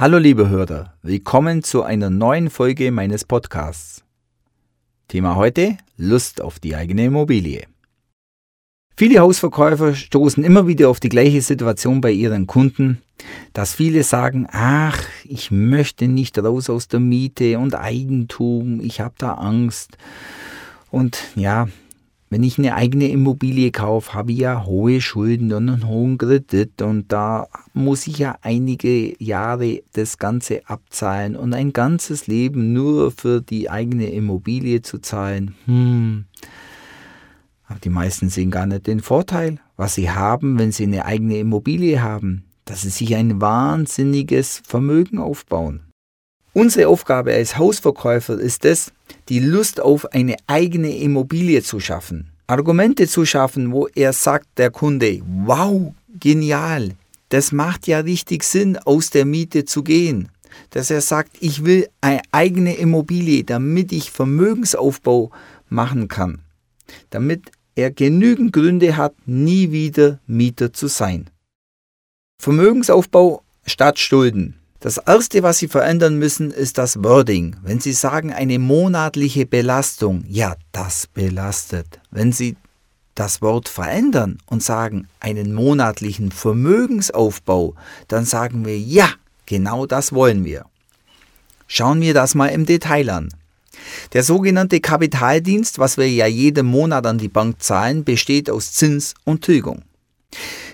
Hallo liebe Hörer, willkommen zu einer neuen Folge meines Podcasts. Thema heute Lust auf die eigene Immobilie. Viele Hausverkäufer stoßen immer wieder auf die gleiche Situation bei ihren Kunden, dass viele sagen, ach, ich möchte nicht raus aus der Miete und Eigentum, ich habe da Angst. Und ja, wenn ich eine eigene Immobilie kaufe, habe ich ja hohe Schulden und einen hohen Kredit und da muss ich ja einige Jahre das Ganze abzahlen und ein ganzes Leben nur für die eigene Immobilie zu zahlen. Hm. Aber die meisten sehen gar nicht den Vorteil, was sie haben, wenn sie eine eigene Immobilie haben, dass sie sich ein wahnsinniges Vermögen aufbauen. Unsere Aufgabe als Hausverkäufer ist es, die Lust auf eine eigene Immobilie zu schaffen. Argumente zu schaffen, wo er sagt, der Kunde, wow, genial, das macht ja richtig Sinn, aus der Miete zu gehen. Dass er sagt, ich will eine eigene Immobilie, damit ich Vermögensaufbau machen kann. Damit er genügend Gründe hat, nie wieder Mieter zu sein. Vermögensaufbau statt Schulden. Das Erste, was Sie verändern müssen, ist das Wording. Wenn Sie sagen eine monatliche Belastung, ja, das belastet. Wenn Sie das Wort verändern und sagen einen monatlichen Vermögensaufbau, dann sagen wir, ja, genau das wollen wir. Schauen wir das mal im Detail an. Der sogenannte Kapitaldienst, was wir ja jeden Monat an die Bank zahlen, besteht aus Zins und Tilgung.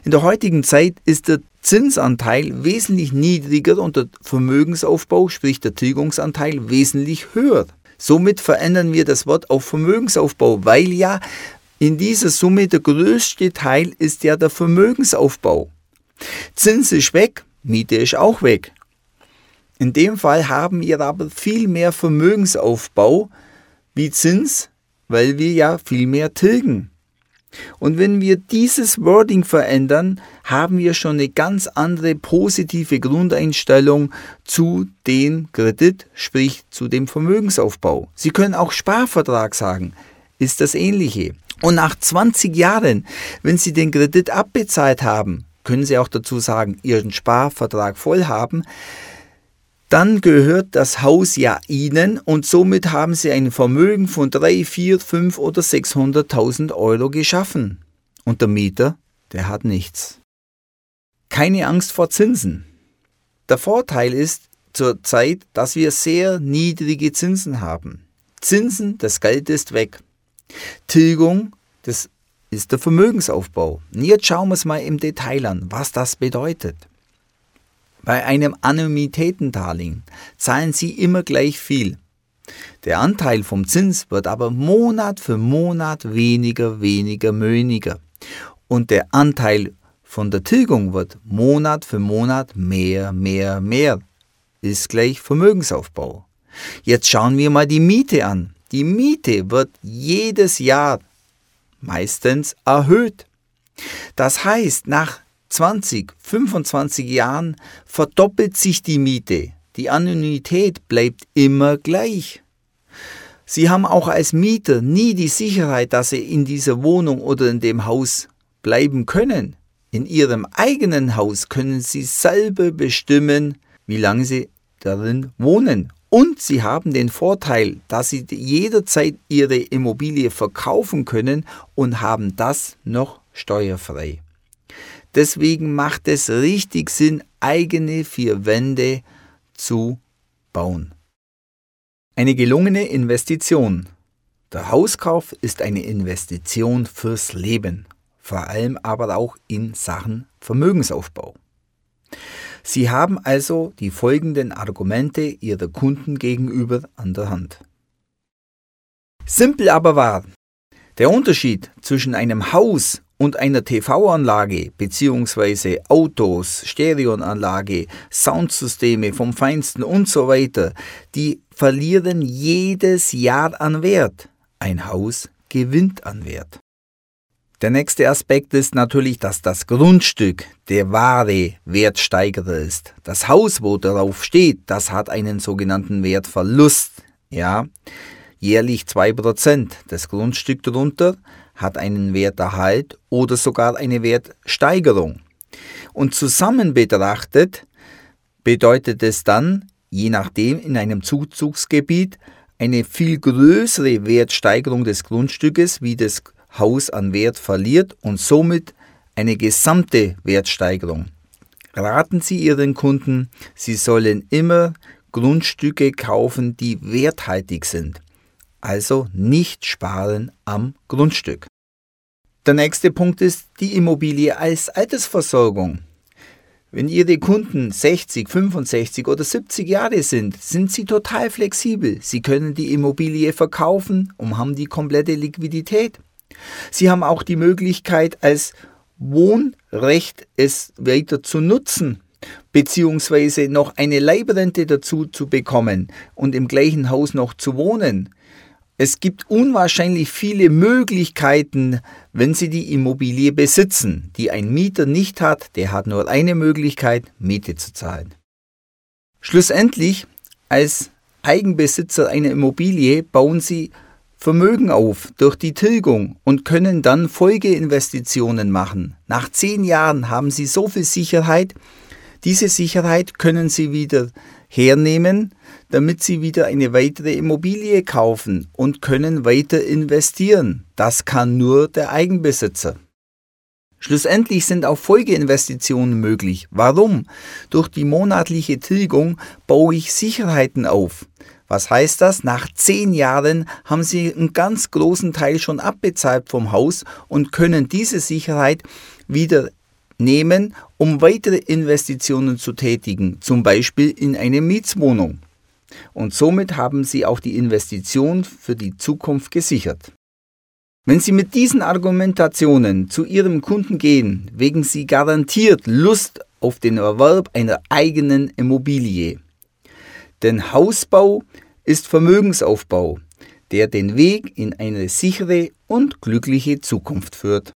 In der heutigen Zeit ist der Zinsanteil wesentlich niedriger und der Vermögensaufbau, sprich der Tilgungsanteil, wesentlich höher. Somit verändern wir das Wort auf Vermögensaufbau, weil ja in dieser Summe der größte Teil ist ja der Vermögensaufbau. Zins ist weg, Miete ist auch weg. In dem Fall haben wir aber viel mehr Vermögensaufbau wie Zins, weil wir ja viel mehr tilgen. Und wenn wir dieses Wording verändern, haben wir schon eine ganz andere positive Grundeinstellung zu dem Kredit, sprich zu dem Vermögensaufbau. Sie können auch Sparvertrag sagen, ist das ähnliche. Und nach 20 Jahren, wenn Sie den Kredit abbezahlt haben, können Sie auch dazu sagen, Ihren Sparvertrag voll haben, dann gehört das Haus ja Ihnen und somit haben Sie ein Vermögen von 3, 4, 5 oder 600.000 Euro geschaffen. Und der Mieter, der hat nichts. Keine Angst vor Zinsen. Der Vorteil ist zurzeit, dass wir sehr niedrige Zinsen haben. Zinsen, das Geld ist weg. Tilgung, das ist der Vermögensaufbau. Und jetzt schauen wir es mal im Detail an, was das bedeutet. Bei einem Annuitätendarlehen zahlen Sie immer gleich viel. Der Anteil vom Zins wird aber Monat für Monat weniger, weniger, weniger. Und der Anteil von der Tilgung wird Monat für Monat mehr, mehr, mehr. Ist gleich Vermögensaufbau. Jetzt schauen wir mal die Miete an. Die Miete wird jedes Jahr meistens erhöht. Das heißt, nach 20, 25 Jahren verdoppelt sich die Miete. Die Anonymität bleibt immer gleich. Sie haben auch als Mieter nie die Sicherheit, dass Sie in dieser Wohnung oder in dem Haus bleiben können. In Ihrem eigenen Haus können Sie selber bestimmen, wie lange Sie darin wohnen. Und Sie haben den Vorteil, dass Sie jederzeit Ihre Immobilie verkaufen können und haben das noch steuerfrei. Deswegen macht es richtig Sinn, eigene vier Wände zu bauen. Eine gelungene Investition. Der Hauskauf ist eine Investition fürs Leben, vor allem aber auch in Sachen Vermögensaufbau. Sie haben also die folgenden Argumente Ihrer Kunden gegenüber an der Hand. Simpel aber wahr. Der Unterschied zwischen einem Haus und einer TV-Anlage bzw. Autos, Stereoanlage, Soundsysteme vom Feinsten und so weiter, die verlieren jedes Jahr an Wert. Ein Haus gewinnt an Wert. Der nächste Aspekt ist natürlich, dass das Grundstück der wahre Wertsteigerer ist. Das Haus, wo darauf steht, das hat einen sogenannten Wertverlust. Ja, jährlich 2%. Das Grundstück darunter hat einen Werterhalt oder sogar eine Wertsteigerung. Und zusammen betrachtet bedeutet es dann, je nachdem in einem Zuzugsgebiet, eine viel größere Wertsteigerung des Grundstückes, wie das Haus an Wert verliert und somit eine gesamte Wertsteigerung. Raten Sie Ihren Kunden, sie sollen immer Grundstücke kaufen, die werthaltig sind. Also nicht sparen am Grundstück. Der nächste Punkt ist die Immobilie als Altersversorgung. Wenn Ihre Kunden 60, 65 oder 70 Jahre sind, sind sie total flexibel. Sie können die Immobilie verkaufen und haben die komplette Liquidität. Sie haben auch die Möglichkeit, als Wohnrecht es weiter zu nutzen, beziehungsweise noch eine Leibrente dazu zu bekommen und im gleichen Haus noch zu wohnen. Es gibt unwahrscheinlich viele Möglichkeiten, wenn Sie die Immobilie besitzen, die ein Mieter nicht hat, der hat nur eine Möglichkeit, Miete zu zahlen. Schlussendlich, als Eigenbesitzer einer Immobilie bauen Sie Vermögen auf durch die Tilgung und können dann Folgeinvestitionen machen. Nach zehn Jahren haben Sie so viel Sicherheit, diese Sicherheit können Sie wieder hernehmen, damit Sie wieder eine weitere Immobilie kaufen und können weiter investieren. Das kann nur der Eigenbesitzer. Schlussendlich sind auch Folgeinvestitionen möglich. Warum? Durch die monatliche Tilgung baue ich Sicherheiten auf. Was heißt das? Nach zehn Jahren haben Sie einen ganz großen Teil schon abbezahlt vom Haus und können diese Sicherheit wieder nehmen, um weitere Investitionen zu tätigen, zum Beispiel in eine Mietswohnung. Und somit haben Sie auch die Investition für die Zukunft gesichert. Wenn Sie mit diesen Argumentationen zu Ihrem Kunden gehen, wegen Sie garantiert Lust auf den Erwerb einer eigenen Immobilie. Denn Hausbau ist Vermögensaufbau, der den Weg in eine sichere und glückliche Zukunft führt.